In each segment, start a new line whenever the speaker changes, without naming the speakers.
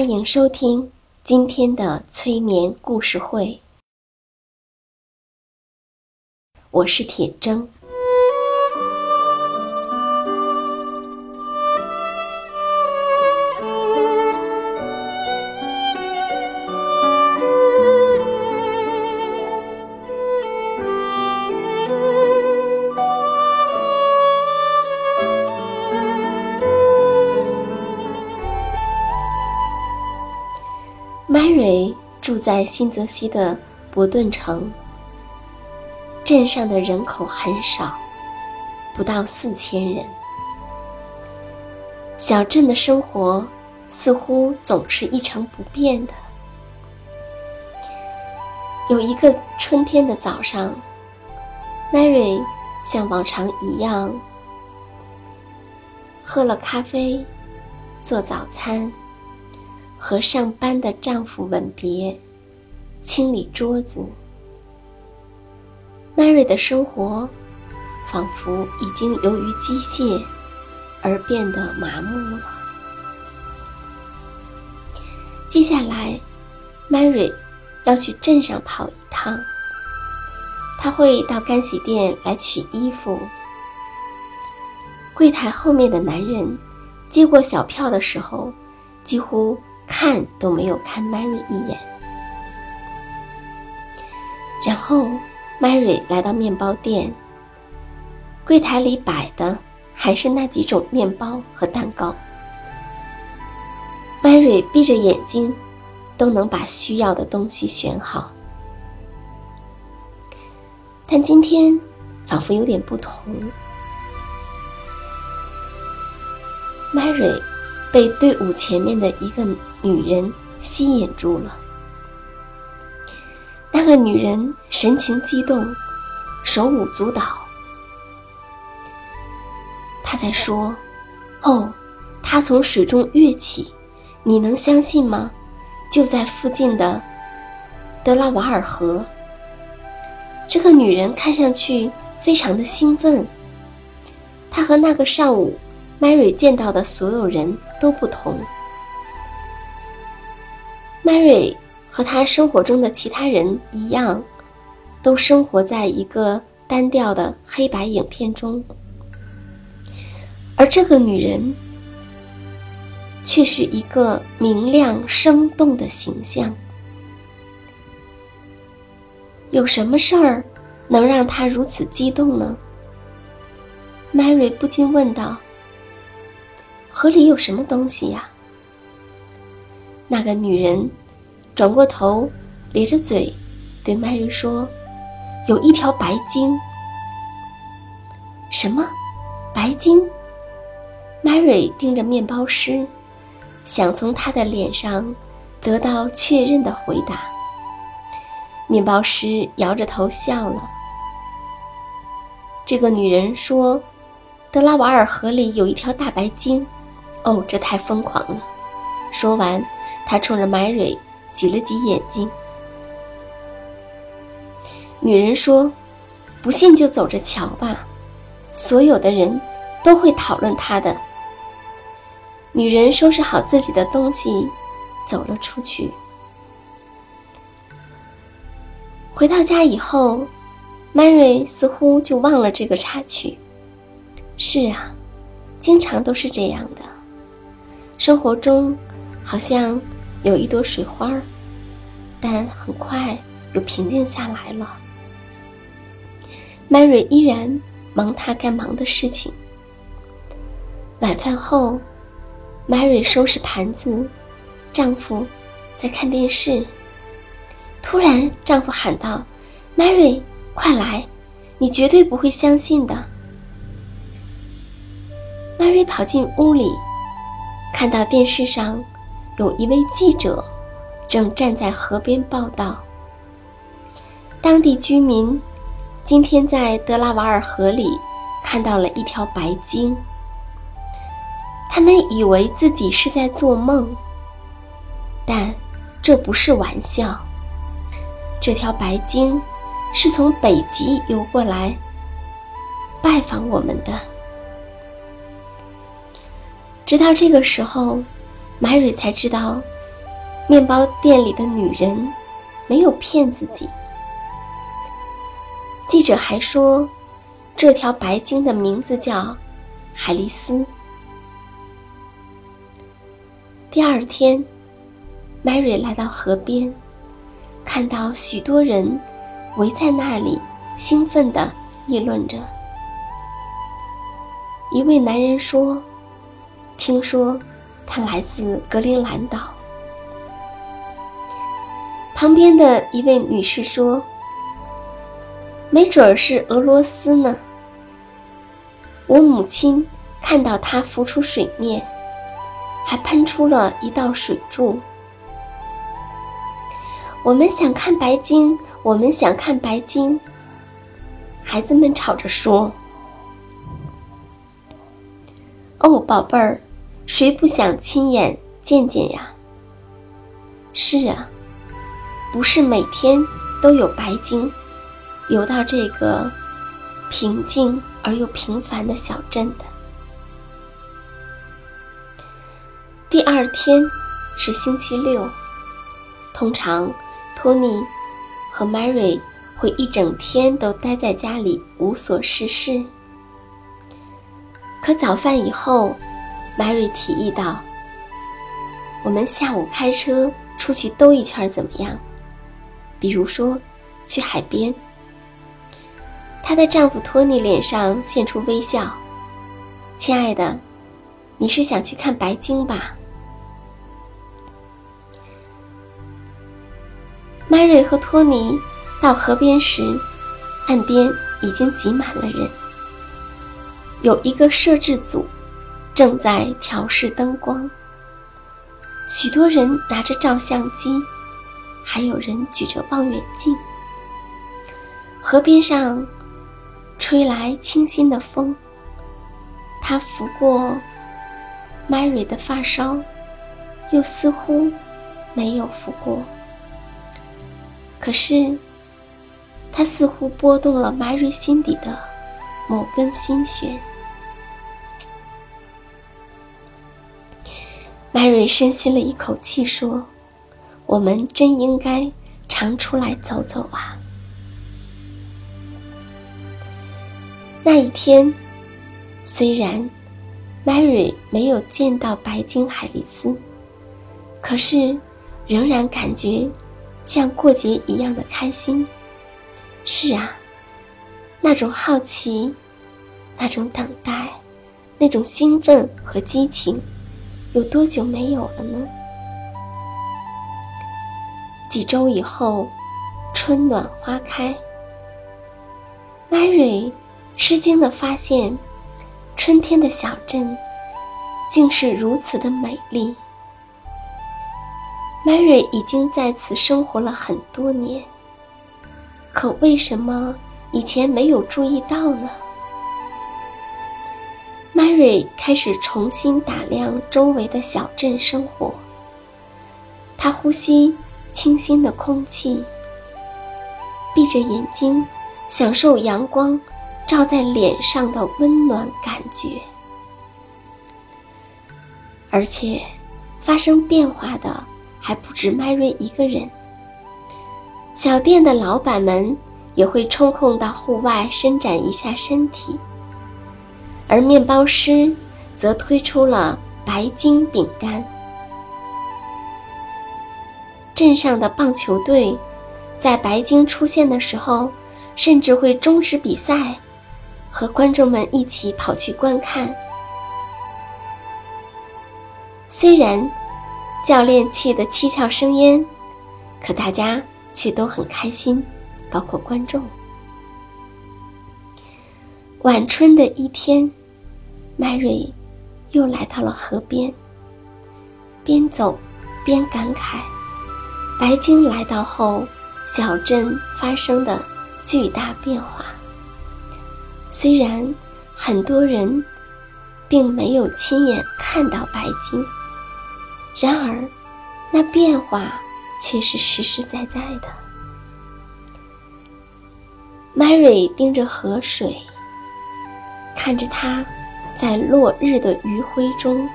欢迎收听今天的催眠故事会，我是铁铮。Mary 住在新泽西的伯顿城，镇上的人口很少，不到四千人。小镇的生活似乎总是一成不变的。有一个春天的早上，Mary 像往常一样喝了咖啡，做早餐。和上班的丈夫吻别，清理桌子。Mary 的生活仿佛已经由于机械而变得麻木了。接下来，Mary 要去镇上跑一趟。她会到干洗店来取衣服。柜台后面的男人接过小票的时候，几乎。看都没有看 Mary 一眼，然后 Mary 来到面包店，柜台里摆的还是那几种面包和蛋糕。Mary 闭着眼睛都能把需要的东西选好，但今天仿佛有点不同，Mary。被队伍前面的一个女人吸引住了。那个女人神情激动，手舞足蹈。她在说：“哦，她从水中跃起，你能相信吗？就在附近的德拉瓦尔河。”这个女人看上去非常的兴奋。她和那个上午。Mary 见到的所有人都不同。Mary 和她生活中的其他人一样，都生活在一个单调的黑白影片中，而这个女人却是一个明亮生动的形象。有什么事儿能让她如此激动呢？Mary 不禁问道。河里有什么东西呀？那个女人转过头，咧着嘴对 Mary 说：“有一条白鲸。”什么？白鲸？Mary 盯着面包师，想从他的脸上得到确认的回答。面包师摇着头笑了。这个女人说：“德拉瓦尔河里有一条大白鲸。”哦，这太疯狂了！说完，他冲着 Mary 挤了挤眼睛。女人说：“不信就走着瞧吧，所有的人都会讨论他的。”女人收拾好自己的东西，走了出去。回到家以后，Mary 似乎就忘了这个插曲。是啊，经常都是这样的。生活中好像有一朵水花，但很快又平静下来了。Mary 依然忙她该忙的事情。晚饭后，Mary 收拾盘子，丈夫在看电视。突然，丈夫喊道：“Mary，快来！你绝对不会相信的。”Mary 跑进屋里，看到电视上有一位记者正站在河边报道。当地居民今天在德拉瓦尔河里看到了一条白鲸，他们以为自己是在做梦，但这不是玩笑。这条白鲸是从北极游过来拜访我们的。直到这个时候，马瑞才知道，面包店里的女人没有骗自己。记者还说，这条白鲸的名字叫海丽丝。第二天，Mary 来到河边。看到许多人围在那里，兴奋地议论着。一位男人说：“听说他来自格陵兰岛。”旁边的一位女士说：“没准儿是俄罗斯呢。”我母亲看到它浮出水面，还喷出了一道水柱。我们想看白鲸，我们想看白鲸。孩子们吵着说：“哦，宝贝儿，谁不想亲眼见见呀？”是啊，不是每天都有白鲸游到这个平静而又平凡的小镇的。第二天是星期六，通常。托尼和 Mary 会一整天都待在家里无所事事。可早饭以后，Mary 提议道：“我们下午开车出去兜一圈怎么样？比如说，去海边。”她的丈夫托尼脸上现出微笑：“亲爱的，你是想去看白鲸吧？” Mary 和托尼到河边时，岸边已经挤满了人。有一个摄制组正在调试灯光，许多人拿着照相机，还有人举着望远镜。河边上吹来清新的风，它拂过 Mary 的发梢，又似乎没有拂过。可是，它似乎拨动了 Mary 心底的某根心弦。Mary 深吸了一口气，说：“我们真应该常出来走走啊。”那一天，虽然 Mary 没有见到白鲸海丽丝，可是仍然感觉。像过节一样的开心，是啊，那种好奇，那种等待，那种兴奋和激情，有多久没有了呢？几周以后，春暖花开，Mary 吃惊的发现，春天的小镇竟是如此的美丽。Mary 已经在此生活了很多年，可为什么以前没有注意到呢？Mary 开始重新打量周围的小镇生活。她呼吸清新的空气，闭着眼睛享受阳光照在脸上的温暖感觉，而且发生变化的。还不止 Mary 一个人。小店的老板们也会抽空到户外伸展一下身体，而面包师则推出了白金饼干。镇上的棒球队在白金出现的时候，甚至会终止比赛，和观众们一起跑去观看。虽然教练气得七窍生烟，可大家。却都很开心，包括观众。晚春的一天，麦瑞又来到了河边，边走边感慨：白鲸来到后，小镇发生的巨大变化。虽然很多人并没有亲眼看到白鲸，然而那变化。却是实实在在的。Mary 盯着河水，看着它在落日的余晖中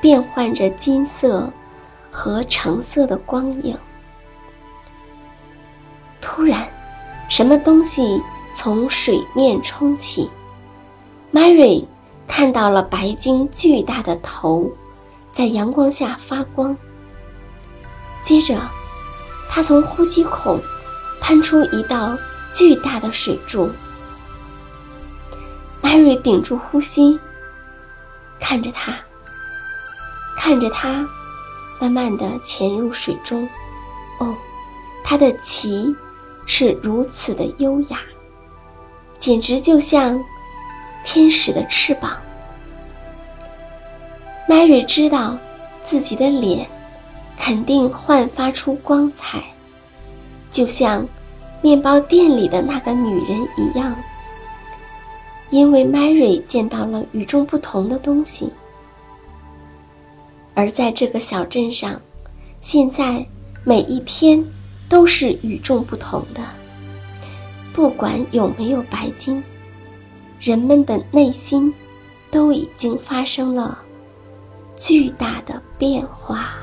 变换着金色和橙色的光影。突然，什么东西从水面冲起，Mary 看到了白鲸巨大的头在阳光下发光，接着。他从呼吸孔喷出一道巨大的水柱。Mary 屏住呼吸，看着他，看着他，慢慢的潜入水中。哦，他的鳍是如此的优雅，简直就像天使的翅膀。Mary 知道自己的脸。肯定焕发出光彩，就像面包店里的那个女人一样。因为 Mary 见到了与众不同的东西，而在这个小镇上，现在每一天都是与众不同的。不管有没有白金，人们的内心都已经发生了巨大的变化。